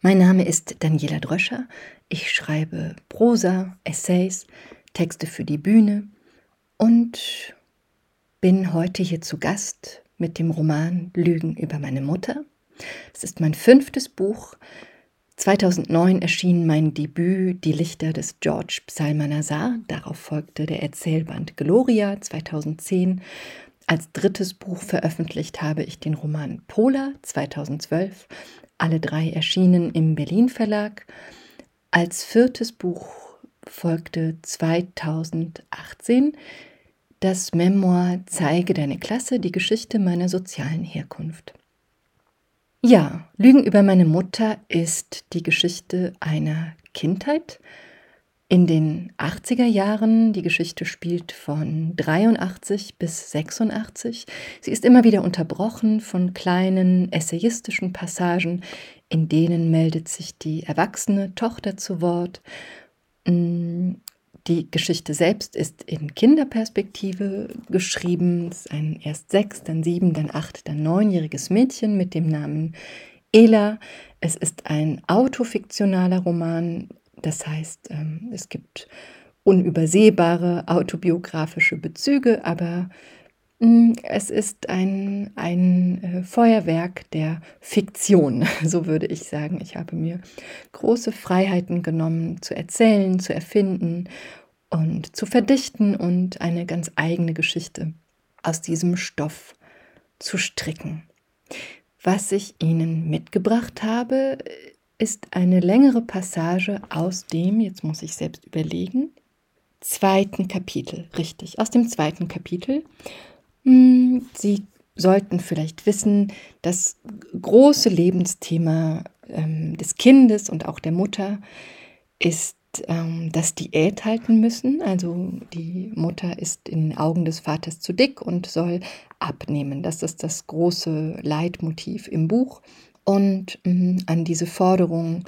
Mein Name ist Daniela Dröscher. Ich schreibe Prosa, Essays, Texte für die Bühne und bin heute hier zu Gast mit dem Roman Lügen über meine Mutter. Es ist mein fünftes Buch. 2009 erschien mein Debüt Die Lichter des George Psalmanazar. Darauf folgte der Erzählband Gloria 2010. Als drittes Buch veröffentlicht habe ich den Roman Pola 2012 alle drei erschienen im Berlin Verlag. Als viertes Buch folgte 2018 das Memoir Zeige deine Klasse, die Geschichte meiner sozialen Herkunft. Ja, Lügen über meine Mutter ist die Geschichte einer Kindheit, in den 80er Jahren. Die Geschichte spielt von 83 bis 86. Sie ist immer wieder unterbrochen von kleinen essayistischen Passagen, in denen meldet sich die erwachsene Tochter zu Wort. Mm, die Geschichte selbst ist in Kinderperspektive geschrieben. Es ist ein erst sechs, dann sieben, dann acht, dann neunjähriges Mädchen mit dem Namen Ela. Es ist ein autofiktionaler Roman das heißt, ähm, es gibt unübersehbare autobiografische Bezüge, aber mm, es ist ein, ein äh, Feuerwerk der Fiktion, so würde ich sagen. Ich habe mir große Freiheiten genommen, zu erzählen, zu erfinden und zu verdichten und eine ganz eigene Geschichte aus diesem Stoff zu stricken. Was ich Ihnen mitgebracht habe, ist eine längere Passage aus dem, jetzt muss ich selbst überlegen, zweiten Kapitel, richtig, aus dem zweiten Kapitel. Hm, Sie sollten vielleicht wissen, das große Lebensthema ähm, des Kindes und auch der Mutter ist ähm, das Diät halten müssen. Also die Mutter ist in den Augen des Vaters zu dick und soll abnehmen. Das ist das große Leitmotiv im Buch. Und mh, an diese Forderung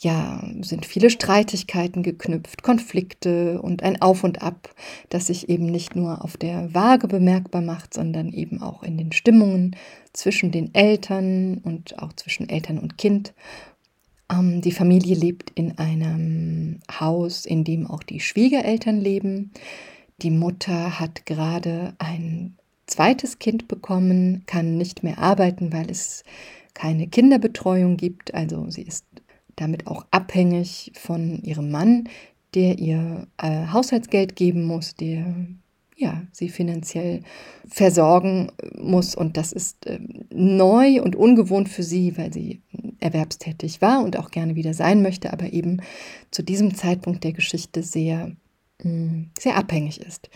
ja, sind viele Streitigkeiten geknüpft, Konflikte und ein Auf und Ab, das sich eben nicht nur auf der Waage bemerkbar macht, sondern eben auch in den Stimmungen zwischen den Eltern und auch zwischen Eltern und Kind. Ähm, die Familie lebt in einem Haus, in dem auch die Schwiegereltern leben. Die Mutter hat gerade ein zweites Kind bekommen, kann nicht mehr arbeiten, weil es keine Kinderbetreuung gibt. Also sie ist damit auch abhängig von ihrem Mann, der ihr äh, Haushaltsgeld geben muss, der ja, sie finanziell versorgen muss. Und das ist äh, neu und ungewohnt für sie, weil sie erwerbstätig war und auch gerne wieder sein möchte, aber eben zu diesem Zeitpunkt der Geschichte sehr, mh, mm, sehr abhängig ist.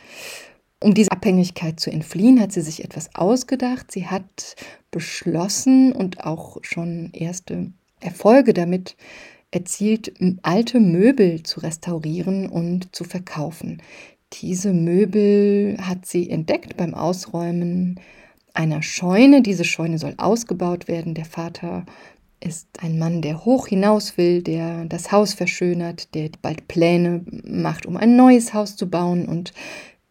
Um diese Abhängigkeit zu entfliehen, hat sie sich etwas ausgedacht. Sie hat beschlossen und auch schon erste Erfolge damit erzielt, alte Möbel zu restaurieren und zu verkaufen. Diese Möbel hat sie entdeckt beim Ausräumen einer Scheune. Diese Scheune soll ausgebaut werden. Der Vater ist ein Mann, der hoch hinaus will, der das Haus verschönert, der bald Pläne macht, um ein neues Haus zu bauen und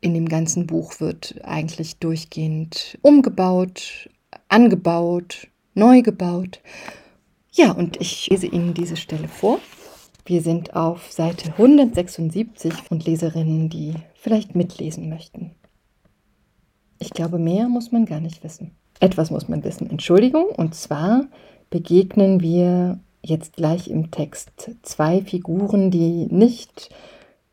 in dem ganzen Buch wird eigentlich durchgehend umgebaut, angebaut, neu gebaut. Ja, und ich lese Ihnen diese Stelle vor. Wir sind auf Seite 176 und Leserinnen, die vielleicht mitlesen möchten. Ich glaube, mehr muss man gar nicht wissen. Etwas muss man wissen, Entschuldigung. Und zwar begegnen wir jetzt gleich im Text zwei Figuren, die nicht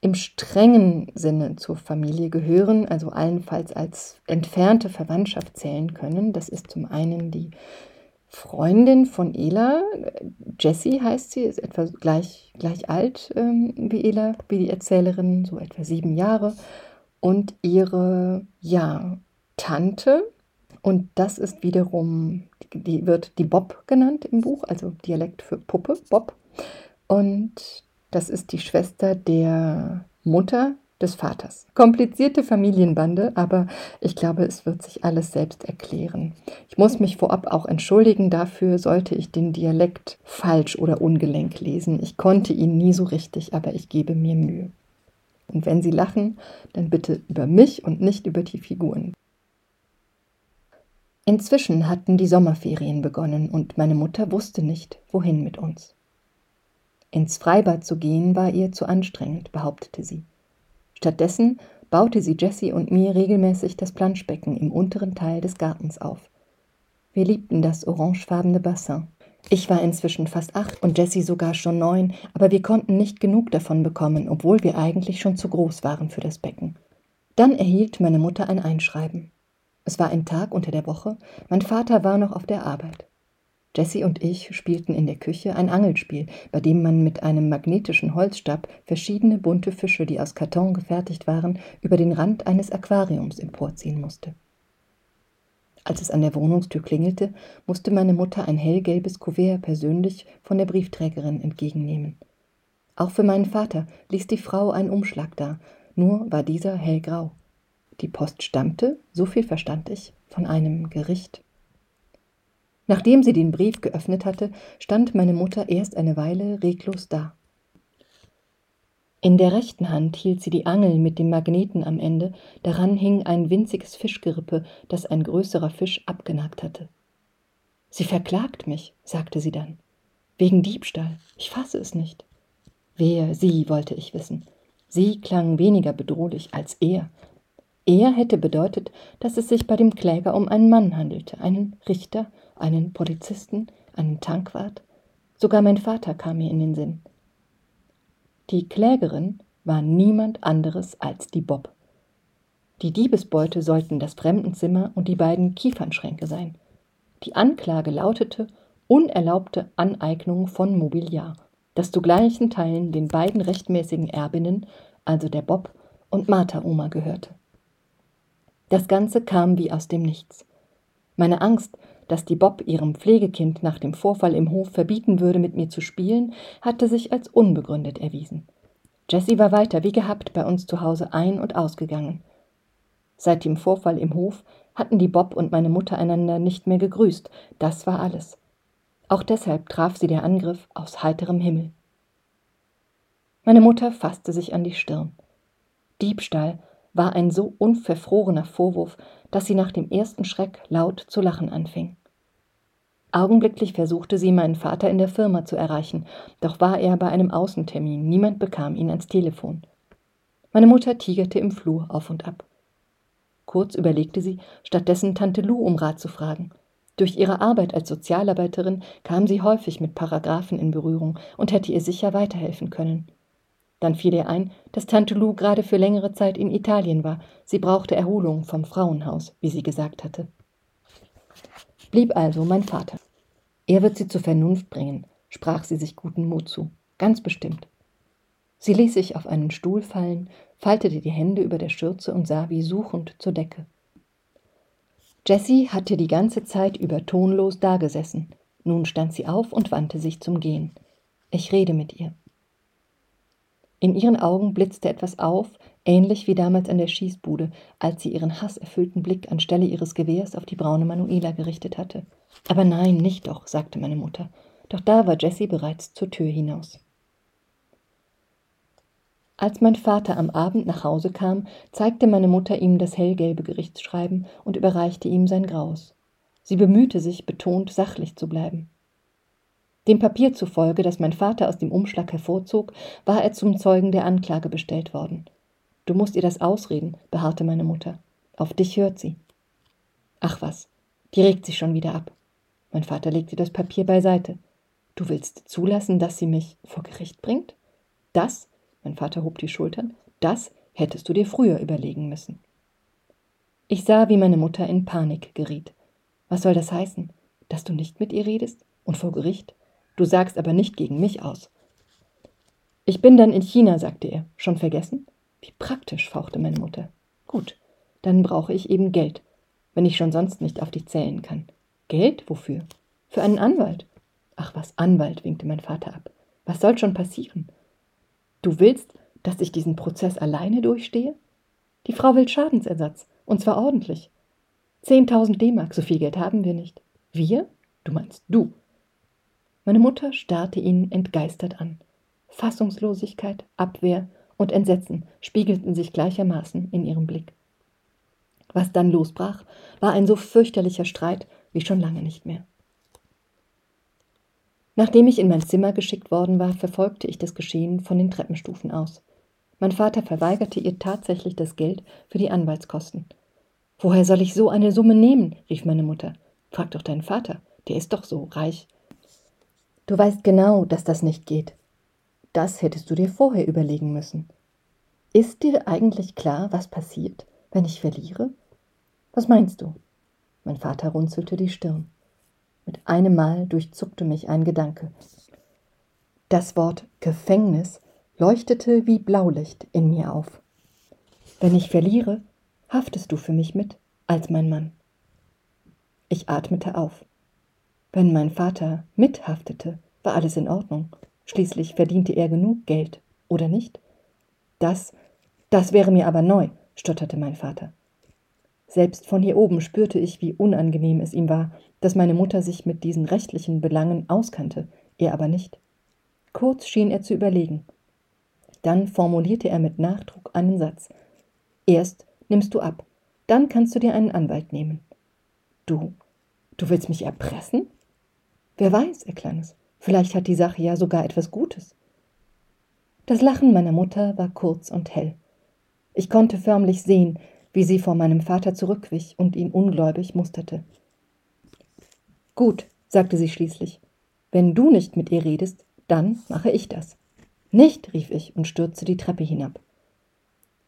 im strengen Sinne zur Familie gehören, also allenfalls als entfernte Verwandtschaft zählen können. Das ist zum einen die Freundin von Ela, Jessie heißt sie, ist etwa gleich, gleich alt ähm, wie Ela, wie die Erzählerin, so etwa sieben Jahre. Und ihre, ja, Tante, und das ist wiederum, die wird die Bob genannt im Buch, also Dialekt für Puppe, Bob. Und das ist die Schwester der Mutter des Vaters. Komplizierte Familienbande, aber ich glaube, es wird sich alles selbst erklären. Ich muss mich vorab auch entschuldigen dafür, sollte ich den Dialekt falsch oder ungelenk lesen. Ich konnte ihn nie so richtig, aber ich gebe mir Mühe. Und wenn Sie lachen, dann bitte über mich und nicht über die Figuren. Inzwischen hatten die Sommerferien begonnen und meine Mutter wusste nicht, wohin mit uns. Ins Freibad zu gehen war ihr zu anstrengend, behauptete sie. Stattdessen baute sie Jessie und mir regelmäßig das Planschbecken im unteren Teil des Gartens auf. Wir liebten das orangefarbene Bassin. Ich war inzwischen fast acht und Jessie sogar schon neun, aber wir konnten nicht genug davon bekommen, obwohl wir eigentlich schon zu groß waren für das Becken. Dann erhielt meine Mutter ein Einschreiben. Es war ein Tag unter der Woche, mein Vater war noch auf der Arbeit. Jessie und ich spielten in der Küche ein Angelspiel, bei dem man mit einem magnetischen Holzstab verschiedene bunte Fische, die aus Karton gefertigt waren, über den Rand eines Aquariums emporziehen musste. Als es an der Wohnungstür klingelte, musste meine Mutter ein hellgelbes Kuvert persönlich von der Briefträgerin entgegennehmen. Auch für meinen Vater ließ die Frau einen Umschlag da, nur war dieser hellgrau. Die Post stammte, so viel verstand ich, von einem Gericht. Nachdem sie den Brief geöffnet hatte, stand meine Mutter erst eine Weile reglos da. In der rechten Hand hielt sie die Angel mit dem Magneten am Ende, daran hing ein winziges Fischgerippe, das ein größerer Fisch abgenagt hatte. Sie verklagt mich, sagte sie dann. Wegen Diebstahl. Ich fasse es nicht. Wer sie, wollte ich wissen. Sie klang weniger bedrohlich als er. Er hätte bedeutet, dass es sich bei dem Kläger um einen Mann handelte, einen Richter, einen Polizisten, einen Tankwart. Sogar mein Vater kam mir in den Sinn. Die Klägerin war niemand anderes als die Bob. Die Diebesbeute sollten das Fremdenzimmer und die beiden Kiefernschränke sein. Die Anklage lautete unerlaubte Aneignung von Mobiliar, das zu gleichen Teilen den beiden rechtmäßigen Erbinnen, also der Bob und Martha Oma gehörte. Das Ganze kam wie aus dem Nichts. Meine Angst, dass die Bob ihrem Pflegekind nach dem Vorfall im Hof verbieten würde, mit mir zu spielen, hatte sich als unbegründet erwiesen. Jessie war weiter wie gehabt bei uns zu Hause ein- und ausgegangen. Seit dem Vorfall im Hof hatten die Bob und meine Mutter einander nicht mehr gegrüßt, das war alles. Auch deshalb traf sie der Angriff aus heiterem Himmel. Meine Mutter fasste sich an die Stirn. Diebstahl war ein so unverfrorener Vorwurf, dass sie nach dem ersten Schreck laut zu lachen anfing. Augenblicklich versuchte sie, meinen Vater in der Firma zu erreichen, doch war er bei einem Außentermin, niemand bekam ihn ans Telefon. Meine Mutter tigerte im Flur auf und ab. Kurz überlegte sie, stattdessen Tante Lou um Rat zu fragen. Durch ihre Arbeit als Sozialarbeiterin kam sie häufig mit Paragraphen in Berührung und hätte ihr sicher weiterhelfen können. Dann fiel ihr ein, dass Tante Lou gerade für längere Zeit in Italien war. Sie brauchte Erholung vom Frauenhaus, wie sie gesagt hatte. Blieb also mein Vater. Er wird sie zur Vernunft bringen, sprach sie sich guten Mut zu. Ganz bestimmt. Sie ließ sich auf einen Stuhl fallen, faltete die Hände über der Schürze und sah wie suchend zur Decke. Jessie hatte die ganze Zeit über tonlos dagesessen. Nun stand sie auf und wandte sich zum Gehen. Ich rede mit ihr. In ihren Augen blitzte etwas auf, ähnlich wie damals an der Schießbude, als sie ihren hasserfüllten Blick anstelle ihres Gewehrs auf die braune Manuela gerichtet hatte. Aber nein, nicht doch, sagte meine Mutter. Doch da war Jessie bereits zur Tür hinaus. Als mein Vater am Abend nach Hause kam, zeigte meine Mutter ihm das hellgelbe Gerichtsschreiben und überreichte ihm sein Graues. Sie bemühte sich, betont sachlich zu bleiben. Dem Papier zufolge, das mein Vater aus dem Umschlag hervorzog, war er zum Zeugen der Anklage bestellt worden. Du musst ihr das ausreden, beharrte meine Mutter. Auf dich hört sie. Ach was, die regt sich schon wieder ab. Mein Vater legte das Papier beiseite. Du willst zulassen, dass sie mich vor Gericht bringt? Das, mein Vater hob die Schultern, das hättest du dir früher überlegen müssen. Ich sah, wie meine Mutter in Panik geriet. Was soll das heißen? Dass du nicht mit ihr redest? Und vor Gericht? Du sagst aber nicht gegen mich aus. Ich bin dann in China, sagte er. Schon vergessen? Wie praktisch, fauchte meine Mutter. Gut, dann brauche ich eben Geld, wenn ich schon sonst nicht auf dich zählen kann. Geld? Wofür? Für einen Anwalt. Ach was, Anwalt, winkte mein Vater ab. Was soll schon passieren? Du willst, dass ich diesen Prozess alleine durchstehe? Die Frau will Schadensersatz, und zwar ordentlich. Zehntausend D-Mark, so viel Geld haben wir nicht. Wir? Du meinst du. Meine Mutter starrte ihn entgeistert an. Fassungslosigkeit, Abwehr und Entsetzen spiegelten sich gleichermaßen in ihrem Blick. Was dann losbrach, war ein so fürchterlicher Streit wie schon lange nicht mehr. Nachdem ich in mein Zimmer geschickt worden war, verfolgte ich das Geschehen von den Treppenstufen aus. Mein Vater verweigerte ihr tatsächlich das Geld für die Anwaltskosten. Woher soll ich so eine Summe nehmen? rief meine Mutter. Frag doch deinen Vater, der ist doch so reich. Du weißt genau, dass das nicht geht. Das hättest du dir vorher überlegen müssen. Ist dir eigentlich klar, was passiert, wenn ich verliere? Was meinst du? Mein Vater runzelte die Stirn. Mit einem Mal durchzuckte mich ein Gedanke. Das Wort Gefängnis leuchtete wie Blaulicht in mir auf. Wenn ich verliere, haftest du für mich mit als mein Mann. Ich atmete auf. Wenn mein Vater mithaftete, war alles in Ordnung. Schließlich verdiente er genug Geld, oder nicht? Das, das wäre mir aber neu, stotterte mein Vater. Selbst von hier oben spürte ich, wie unangenehm es ihm war, dass meine Mutter sich mit diesen rechtlichen Belangen auskannte, er aber nicht. Kurz schien er zu überlegen. Dann formulierte er mit Nachdruck einen Satz. Erst nimmst du ab, dann kannst du dir einen Anwalt nehmen. Du, du willst mich erpressen? Wer weiß, erklang es. Vielleicht hat die Sache ja sogar etwas Gutes. Das Lachen meiner Mutter war kurz und hell. Ich konnte förmlich sehen, wie sie vor meinem Vater zurückwich und ihn ungläubig musterte. Gut, sagte sie schließlich. Wenn du nicht mit ihr redest, dann mache ich das. Nicht, rief ich und stürzte die Treppe hinab.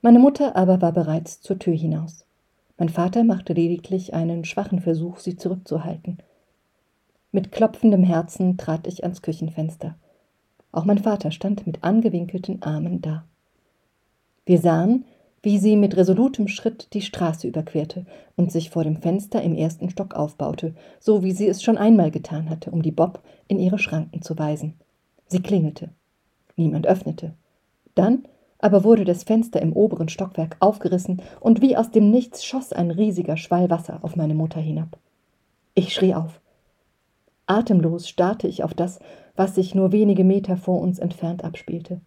Meine Mutter aber war bereits zur Tür hinaus. Mein Vater machte lediglich einen schwachen Versuch, sie zurückzuhalten. Mit klopfendem Herzen trat ich ans Küchenfenster. Auch mein Vater stand mit angewinkelten Armen da. Wir sahen, wie sie mit resolutem Schritt die Straße überquerte und sich vor dem Fenster im ersten Stock aufbaute, so wie sie es schon einmal getan hatte, um die Bob in ihre Schranken zu weisen. Sie klingelte. Niemand öffnete. Dann aber wurde das Fenster im oberen Stockwerk aufgerissen und wie aus dem Nichts schoss ein riesiger Schwall Wasser auf meine Mutter hinab. Ich schrie auf. Atemlos starrte ich auf das, was sich nur wenige Meter vor uns entfernt abspielte.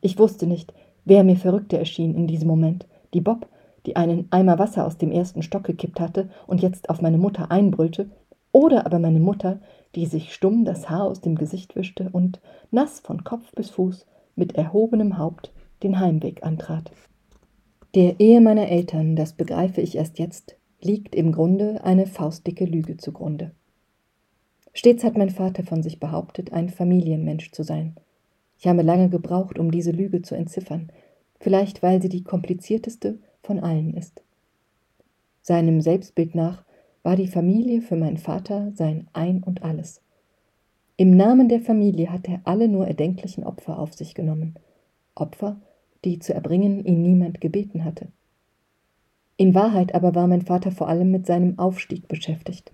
Ich wusste nicht, Wer mir verrückter erschien in diesem Moment, die Bob, die einen Eimer Wasser aus dem ersten Stock gekippt hatte und jetzt auf meine Mutter einbrüllte, oder aber meine Mutter, die sich stumm das Haar aus dem Gesicht wischte und, nass von Kopf bis Fuß, mit erhobenem Haupt den Heimweg antrat. Der Ehe meiner Eltern, das begreife ich erst jetzt, liegt im Grunde eine faustdicke Lüge zugrunde. Stets hat mein Vater von sich behauptet, ein Familienmensch zu sein. Ich habe lange gebraucht, um diese Lüge zu entziffern, vielleicht weil sie die komplizierteste von allen ist. Seinem Selbstbild nach war die Familie für meinen Vater sein Ein und alles. Im Namen der Familie hat er alle nur erdenklichen Opfer auf sich genommen, Opfer, die zu erbringen ihn niemand gebeten hatte. In Wahrheit aber war mein Vater vor allem mit seinem Aufstieg beschäftigt.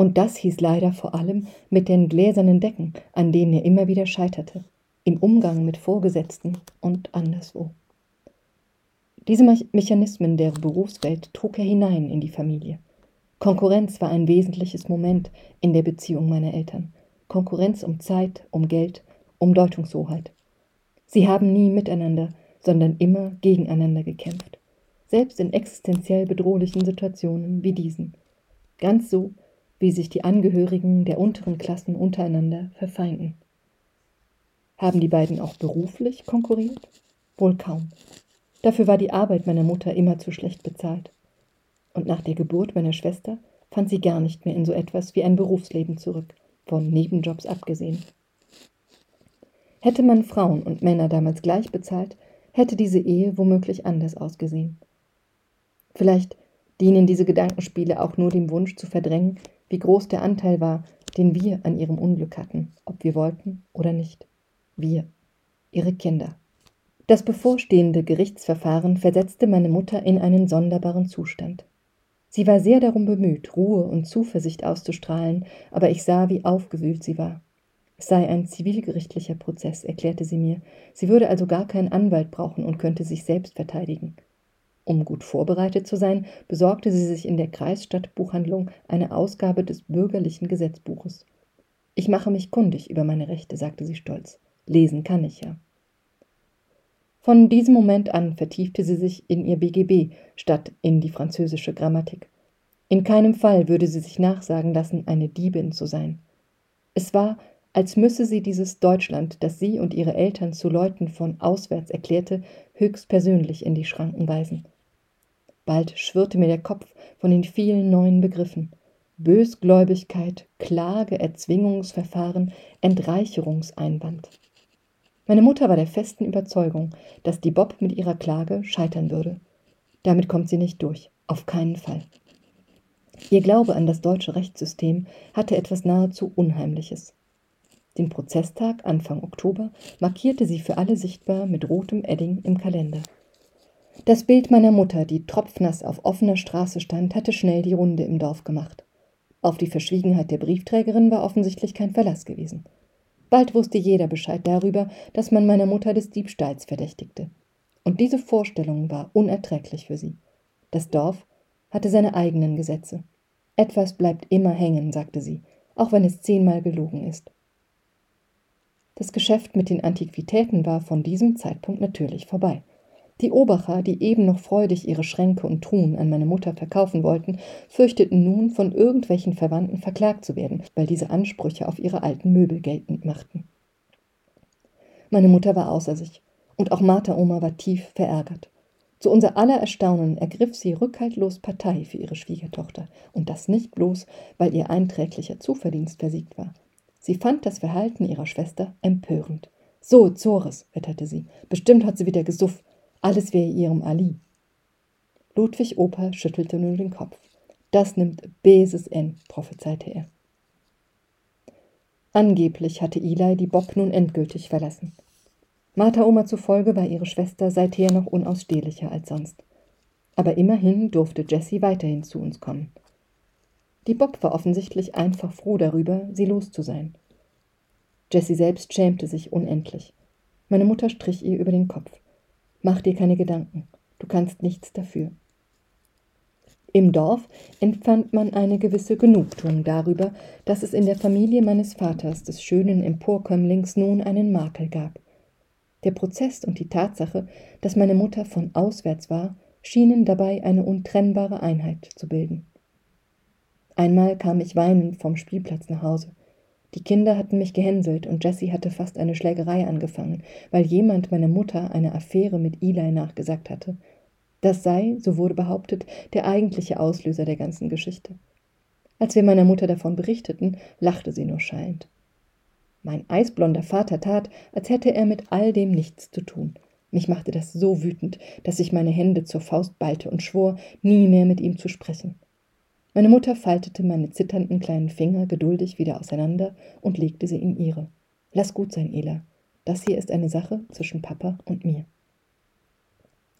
Und das hieß leider vor allem mit den gläsernen Decken, an denen er immer wieder scheiterte, im Umgang mit Vorgesetzten und anderswo. Diese Mechanismen der Berufswelt trug er hinein in die Familie. Konkurrenz war ein wesentliches Moment in der Beziehung meiner Eltern. Konkurrenz um Zeit, um Geld, um Deutungshoheit. Sie haben nie miteinander, sondern immer gegeneinander gekämpft, selbst in existenziell bedrohlichen Situationen wie diesen. Ganz so, wie sich die Angehörigen der unteren Klassen untereinander verfeinden. Haben die beiden auch beruflich konkurriert? Wohl kaum. Dafür war die Arbeit meiner Mutter immer zu schlecht bezahlt. Und nach der Geburt meiner Schwester fand sie gar nicht mehr in so etwas wie ein Berufsleben zurück, von Nebenjobs abgesehen. Hätte man Frauen und Männer damals gleich bezahlt, hätte diese Ehe womöglich anders ausgesehen. Vielleicht dienen diese Gedankenspiele auch nur dem Wunsch zu verdrängen, wie groß der Anteil war, den wir an ihrem Unglück hatten, ob wir wollten oder nicht. Wir, ihre Kinder. Das bevorstehende Gerichtsverfahren versetzte meine Mutter in einen sonderbaren Zustand. Sie war sehr darum bemüht, Ruhe und Zuversicht auszustrahlen, aber ich sah, wie aufgewühlt sie war. Es sei ein zivilgerichtlicher Prozess, erklärte sie mir. Sie würde also gar keinen Anwalt brauchen und könnte sich selbst verteidigen. Um gut vorbereitet zu sein, besorgte sie sich in der Kreisstadtbuchhandlung eine Ausgabe des bürgerlichen Gesetzbuches. Ich mache mich kundig über meine Rechte, sagte sie stolz. Lesen kann ich ja. Von diesem Moment an vertiefte sie sich in ihr BGB statt in die französische Grammatik. In keinem Fall würde sie sich nachsagen lassen, eine Diebin zu sein. Es war, als müsse sie dieses Deutschland, das sie und ihre Eltern zu Leuten von auswärts erklärte, höchstpersönlich in die Schranken weisen. Bald schwirrte mir der Kopf von den vielen neuen Begriffen. Bösgläubigkeit, Klage, Erzwingungsverfahren, Entreicherungseinwand. Meine Mutter war der festen Überzeugung, dass die Bob mit ihrer Klage scheitern würde. Damit kommt sie nicht durch, auf keinen Fall. Ihr Glaube an das deutsche Rechtssystem hatte etwas nahezu Unheimliches. Den Prozesstag Anfang Oktober markierte sie für alle sichtbar mit rotem Edding im Kalender. Das Bild meiner Mutter, die tropfnass auf offener Straße stand, hatte schnell die Runde im Dorf gemacht. Auf die Verschwiegenheit der Briefträgerin war offensichtlich kein Verlass gewesen. Bald wusste jeder Bescheid darüber, dass man meiner Mutter des Diebstahls verdächtigte. Und diese Vorstellung war unerträglich für sie. Das Dorf hatte seine eigenen Gesetze. Etwas bleibt immer hängen, sagte sie, auch wenn es zehnmal gelogen ist. Das Geschäft mit den Antiquitäten war von diesem Zeitpunkt natürlich vorbei. Die Obacher, die eben noch freudig ihre Schränke und Truhen an meine Mutter verkaufen wollten, fürchteten nun, von irgendwelchen Verwandten verklagt zu werden, weil diese Ansprüche auf ihre alten Möbel geltend machten. Meine Mutter war außer sich, und auch Martha Oma war tief verärgert. Zu unser aller Erstaunen ergriff sie rückhaltlos Partei für ihre Schwiegertochter, und das nicht bloß, weil ihr einträglicher Zuverdienst versiegt war. Sie fand das Verhalten ihrer Schwester empörend. So, Zores, wetterte sie, bestimmt hat sie wieder gesufft, alles wäre ihrem Ali. Ludwig Opa schüttelte nur den Kopf. Das nimmt beses N, prophezeite er. Angeblich hatte Eli die Bob nun endgültig verlassen. Martha Oma zufolge war ihre Schwester seither noch unausstehlicher als sonst. Aber immerhin durfte Jessie weiterhin zu uns kommen. Die Bob war offensichtlich einfach froh darüber, sie los zu sein. Jessie selbst schämte sich unendlich. Meine Mutter strich ihr über den Kopf. Mach dir keine Gedanken, du kannst nichts dafür. Im Dorf empfand man eine gewisse Genugtuung darüber, dass es in der Familie meines Vaters, des schönen Emporkömmlings, nun einen Makel gab. Der Prozess und die Tatsache, dass meine Mutter von auswärts war, schienen dabei eine untrennbare Einheit zu bilden. Einmal kam ich weinend vom Spielplatz nach Hause. Die Kinder hatten mich gehänselt und Jessie hatte fast eine Schlägerei angefangen, weil jemand meiner Mutter eine Affäre mit Eli nachgesagt hatte. Das sei, so wurde behauptet, der eigentliche Auslöser der ganzen Geschichte. Als wir meiner Mutter davon berichteten, lachte sie nur schallend. Mein eisblonder Vater tat, als hätte er mit all dem nichts zu tun. Mich machte das so wütend, dass ich meine Hände zur Faust ballte und schwor, nie mehr mit ihm zu sprechen. Meine Mutter faltete meine zitternden kleinen Finger geduldig wieder auseinander und legte sie in ihre. Lass gut sein, Ela. Das hier ist eine Sache zwischen Papa und mir.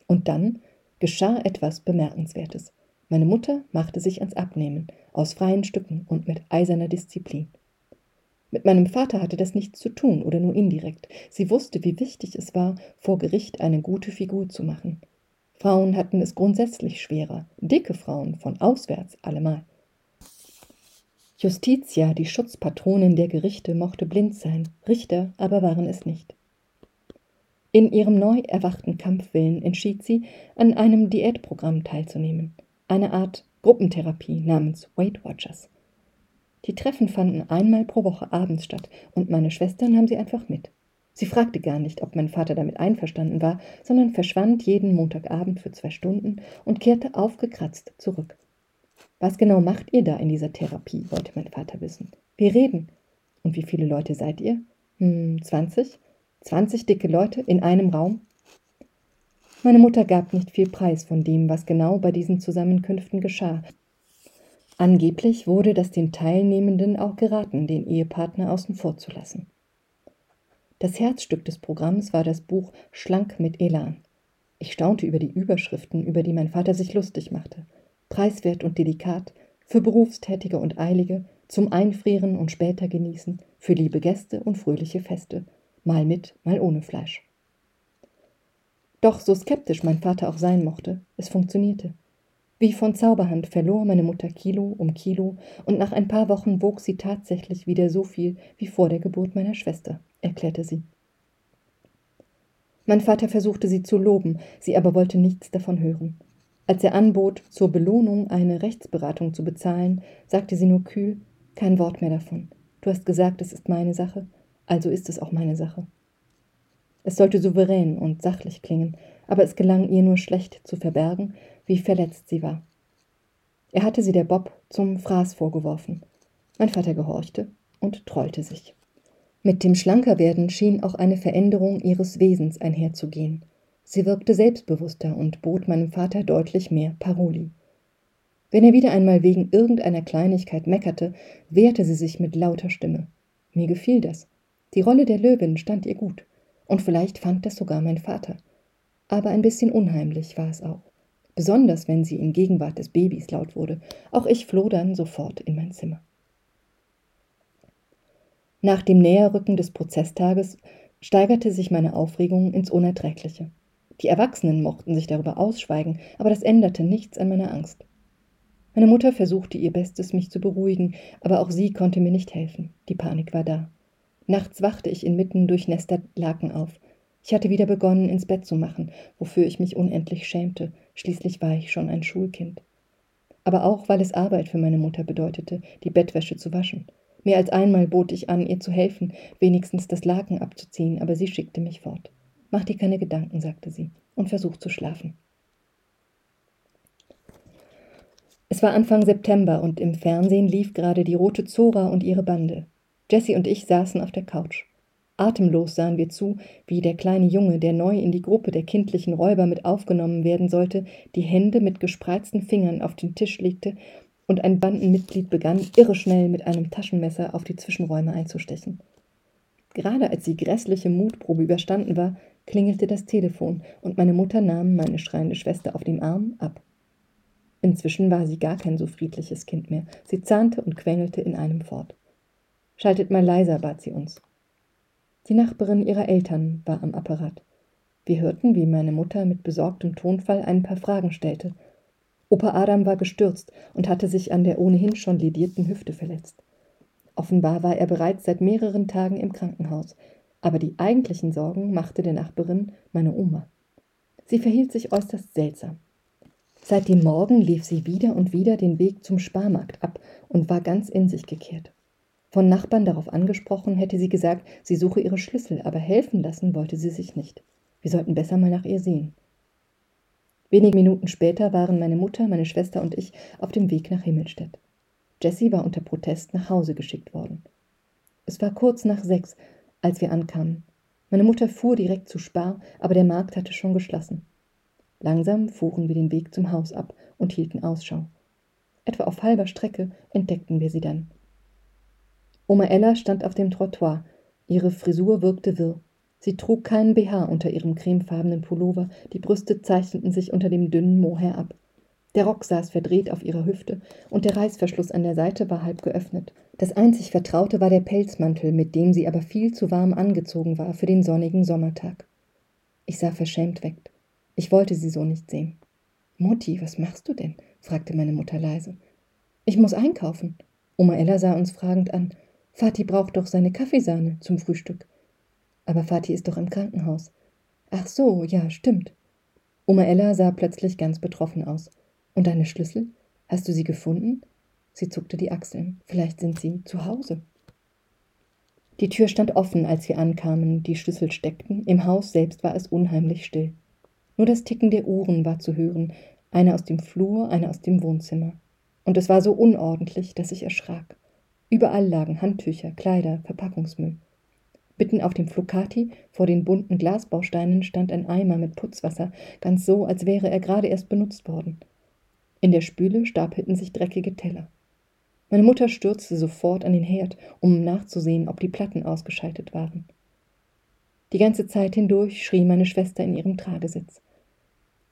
Und dann geschah etwas Bemerkenswertes. Meine Mutter machte sich ans Abnehmen, aus freien Stücken und mit eiserner Disziplin. Mit meinem Vater hatte das nichts zu tun oder nur indirekt. Sie wusste, wie wichtig es war, vor Gericht eine gute Figur zu machen. Frauen hatten es grundsätzlich schwerer, dicke Frauen von auswärts allemal. Justitia, die Schutzpatronin der Gerichte, mochte blind sein, Richter aber waren es nicht. In ihrem neu erwachten Kampfwillen entschied sie, an einem Diätprogramm teilzunehmen, eine Art Gruppentherapie namens Weight Watchers. Die Treffen fanden einmal pro Woche abends statt und meine Schwester nahm sie einfach mit. Sie fragte gar nicht, ob mein Vater damit einverstanden war, sondern verschwand jeden Montagabend für zwei Stunden und kehrte aufgekratzt zurück. Was genau macht ihr da in dieser Therapie? wollte mein Vater wissen. Wir reden. Und wie viele Leute seid ihr? Hm, 20? 20 dicke Leute in einem Raum? Meine Mutter gab nicht viel Preis von dem, was genau bei diesen Zusammenkünften geschah. Angeblich wurde das den Teilnehmenden auch geraten, den Ehepartner außen vor zu lassen. Das Herzstück des Programms war das Buch Schlank mit Elan. Ich staunte über die Überschriften, über die mein Vater sich lustig machte. Preiswert und delikat, für Berufstätige und Eilige, zum Einfrieren und später genießen, für liebe Gäste und fröhliche Feste, mal mit, mal ohne Fleisch. Doch so skeptisch mein Vater auch sein mochte, es funktionierte. Wie von Zauberhand verlor meine Mutter Kilo um Kilo und nach ein paar Wochen wog sie tatsächlich wieder so viel wie vor der Geburt meiner Schwester, erklärte sie. Mein Vater versuchte sie zu loben, sie aber wollte nichts davon hören. Als er anbot, zur Belohnung eine Rechtsberatung zu bezahlen, sagte sie nur kühl Kein Wort mehr davon. Du hast gesagt, es ist meine Sache, also ist es auch meine Sache. Es sollte souverän und sachlich klingen, aber es gelang ihr nur schlecht zu verbergen, wie verletzt sie war. Er hatte sie der Bob zum Fraß vorgeworfen. Mein Vater gehorchte und trollte sich. Mit dem Schlankerwerden schien auch eine Veränderung ihres Wesens einherzugehen. Sie wirkte selbstbewusster und bot meinem Vater deutlich mehr Paroli. Wenn er wieder einmal wegen irgendeiner Kleinigkeit meckerte, wehrte sie sich mit lauter Stimme. Mir gefiel das. Die Rolle der Löwin stand ihr gut. Und vielleicht fand das sogar mein Vater. Aber ein bisschen unheimlich war es auch. Besonders wenn sie in Gegenwart des Babys laut wurde. Auch ich floh dann sofort in mein Zimmer. Nach dem Näherrücken des Prozesstages steigerte sich meine Aufregung ins Unerträgliche. Die Erwachsenen mochten sich darüber ausschweigen, aber das änderte nichts an meiner Angst. Meine Mutter versuchte ihr Bestes, mich zu beruhigen, aber auch sie konnte mir nicht helfen. Die Panik war da. Nachts wachte ich inmitten durchnässter Laken auf. Ich hatte wieder begonnen, ins Bett zu machen, wofür ich mich unendlich schämte. Schließlich war ich schon ein Schulkind. Aber auch, weil es Arbeit für meine Mutter bedeutete, die Bettwäsche zu waschen. Mehr als einmal bot ich an, ihr zu helfen, wenigstens das Laken abzuziehen, aber sie schickte mich fort. Mach dir keine Gedanken, sagte sie, und versuch zu schlafen. Es war Anfang September und im Fernsehen lief gerade die rote Zora und ihre Bande. Jessie und ich saßen auf der Couch. Atemlos sahen wir zu, wie der kleine Junge, der neu in die Gruppe der kindlichen Räuber mit aufgenommen werden sollte, die Hände mit gespreizten Fingern auf den Tisch legte und ein Bandenmitglied begann, irreschnell mit einem Taschenmesser auf die Zwischenräume einzustechen. Gerade als die grässliche Mutprobe überstanden war, klingelte das Telefon und meine Mutter nahm meine schreiende Schwester auf dem Arm ab. Inzwischen war sie gar kein so friedliches Kind mehr. Sie zahnte und quengelte in einem fort. Schaltet mal leiser, bat sie uns. Die Nachbarin ihrer Eltern war am Apparat. Wir hörten, wie meine Mutter mit besorgtem Tonfall ein paar Fragen stellte – Opa Adam war gestürzt und hatte sich an der ohnehin schon ledierten Hüfte verletzt. Offenbar war er bereits seit mehreren Tagen im Krankenhaus, aber die eigentlichen Sorgen machte der Nachbarin meine Oma. Sie verhielt sich äußerst seltsam. Seit dem Morgen lief sie wieder und wieder den Weg zum Sparmarkt ab und war ganz in sich gekehrt. Von Nachbarn darauf angesprochen, hätte sie gesagt, sie suche ihre Schlüssel, aber helfen lassen wollte sie sich nicht. Wir sollten besser mal nach ihr sehen. Wenige Minuten später waren meine Mutter, meine Schwester und ich auf dem Weg nach Himmelstedt. Jessie war unter Protest nach Hause geschickt worden. Es war kurz nach sechs, als wir ankamen. Meine Mutter fuhr direkt zu Spar, aber der Markt hatte schon geschlossen. Langsam fuhren wir den Weg zum Haus ab und hielten Ausschau. Etwa auf halber Strecke entdeckten wir sie dann. Oma Ella stand auf dem Trottoir. Ihre Frisur wirkte wirr. Sie trug keinen BH unter ihrem cremefarbenen Pullover, die Brüste zeichneten sich unter dem dünnen Mohair ab. Der Rock saß verdreht auf ihrer Hüfte und der Reißverschluss an der Seite war halb geöffnet. Das einzig Vertraute war der Pelzmantel, mit dem sie aber viel zu warm angezogen war für den sonnigen Sommertag. Ich sah verschämt weg. Ich wollte sie so nicht sehen. Mutti, was machst du denn? fragte meine Mutter leise. Ich muss einkaufen. Oma Ella sah uns fragend an. Vati braucht doch seine Kaffeesahne zum Frühstück. Aber Fatih ist doch im Krankenhaus. Ach so, ja, stimmt. Oma Ella sah plötzlich ganz betroffen aus. Und deine Schlüssel? Hast du sie gefunden? Sie zuckte die Achseln. Vielleicht sind sie zu Hause. Die Tür stand offen, als wir ankamen, die Schlüssel steckten, im Haus selbst war es unheimlich still. Nur das Ticken der Uhren war zu hören, eine aus dem Flur, eine aus dem Wohnzimmer. Und es war so unordentlich, dass ich erschrak. Überall lagen Handtücher, Kleider, Verpackungsmüll. Mitten auf dem Flocati, vor den bunten Glasbausteinen, stand ein Eimer mit Putzwasser, ganz so, als wäre er gerade erst benutzt worden. In der Spüle stapelten sich dreckige Teller. Meine Mutter stürzte sofort an den Herd, um nachzusehen, ob die Platten ausgeschaltet waren. Die ganze Zeit hindurch schrie meine Schwester in ihrem Tragesitz.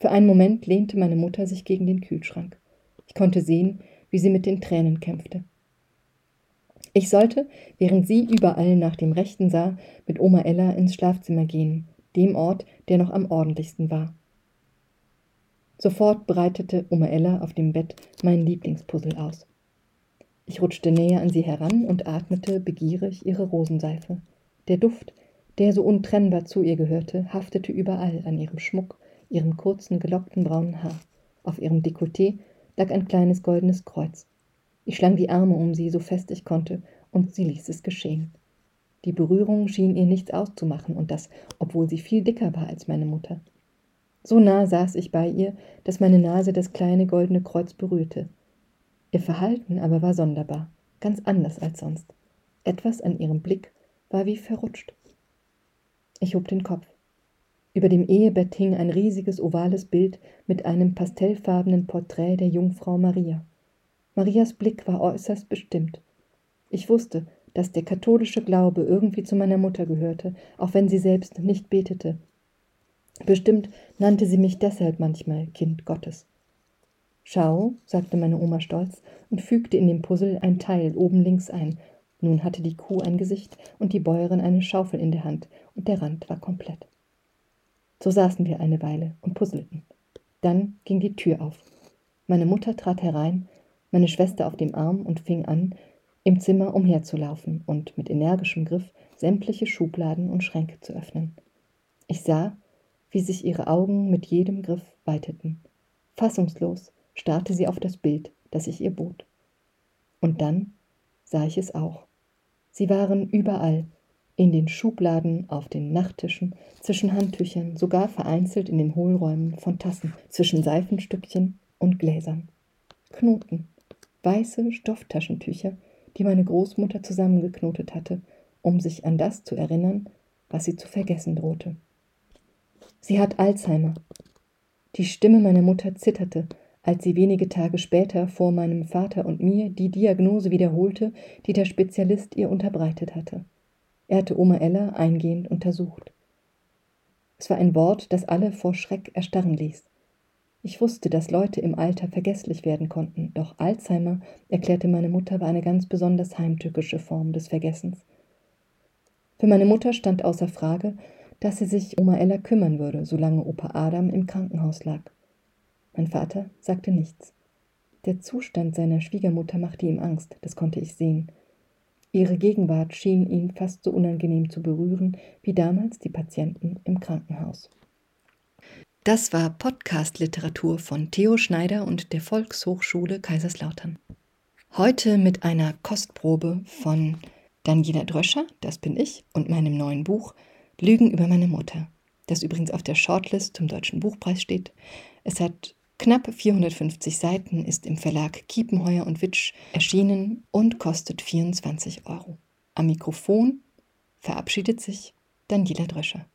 Für einen Moment lehnte meine Mutter sich gegen den Kühlschrank. Ich konnte sehen, wie sie mit den Tränen kämpfte. Ich sollte, während sie überall nach dem Rechten sah, mit Oma Ella ins Schlafzimmer gehen, dem Ort, der noch am ordentlichsten war. Sofort breitete Oma Ella auf dem Bett mein Lieblingspuzzle aus. Ich rutschte näher an sie heran und atmete begierig ihre Rosenseife. Der Duft, der so untrennbar zu ihr gehörte, haftete überall an ihrem Schmuck, ihrem kurzen, gelockten braunen Haar. Auf ihrem Dekolleté lag ein kleines goldenes Kreuz. Ich schlang die Arme um sie, so fest ich konnte, und sie ließ es geschehen. Die Berührung schien ihr nichts auszumachen, und das, obwohl sie viel dicker war als meine Mutter. So nah saß ich bei ihr, dass meine Nase das kleine goldene Kreuz berührte. Ihr Verhalten aber war sonderbar, ganz anders als sonst. Etwas an ihrem Blick war wie verrutscht. Ich hob den Kopf. Über dem Ehebett hing ein riesiges ovales Bild mit einem pastellfarbenen Porträt der Jungfrau Maria. Marias Blick war äußerst bestimmt. Ich wusste, dass der katholische Glaube irgendwie zu meiner Mutter gehörte, auch wenn sie selbst nicht betete. Bestimmt nannte sie mich deshalb manchmal Kind Gottes. Schau, sagte meine Oma stolz und fügte in dem Puzzle ein Teil oben links ein. Nun hatte die Kuh ein Gesicht und die Bäuerin eine Schaufel in der Hand und der Rand war komplett. So saßen wir eine Weile und puzzelten. Dann ging die Tür auf. Meine Mutter trat herein, meine Schwester auf dem Arm und fing an, im Zimmer umherzulaufen und mit energischem Griff sämtliche Schubladen und Schränke zu öffnen. Ich sah, wie sich ihre Augen mit jedem Griff weiteten. Fassungslos starrte sie auf das Bild, das ich ihr bot. Und dann sah ich es auch. Sie waren überall, in den Schubladen, auf den Nachttischen, zwischen Handtüchern, sogar vereinzelt in den Hohlräumen von Tassen, zwischen Seifenstückchen und Gläsern. Knoten, weiße Stofftaschentücher, die meine Großmutter zusammengeknotet hatte, um sich an das zu erinnern, was sie zu vergessen drohte. Sie hat Alzheimer. Die Stimme meiner Mutter zitterte, als sie wenige Tage später vor meinem Vater und mir die Diagnose wiederholte, die der Spezialist ihr unterbreitet hatte. Er hatte Oma Ella eingehend untersucht. Es war ein Wort, das alle vor Schreck erstarren ließ. Ich wusste, dass Leute im Alter vergesslich werden konnten, doch Alzheimer, erklärte meine Mutter, war eine ganz besonders heimtückische Form des Vergessens. Für meine Mutter stand außer Frage, dass sie sich Oma Ella kümmern würde, solange Opa Adam im Krankenhaus lag. Mein Vater sagte nichts. Der Zustand seiner Schwiegermutter machte ihm Angst, das konnte ich sehen. Ihre Gegenwart schien ihn fast so unangenehm zu berühren wie damals die Patienten im Krankenhaus. Das war Podcast-Literatur von Theo Schneider und der Volkshochschule Kaiserslautern. Heute mit einer Kostprobe von Daniela Dröscher, das bin ich, und meinem neuen Buch Lügen über meine Mutter, das übrigens auf der Shortlist zum Deutschen Buchpreis steht. Es hat Knapp 450 Seiten ist im Verlag Kiepenheuer und Witsch erschienen und kostet 24 Euro. Am Mikrofon verabschiedet sich Daniela Dröscher.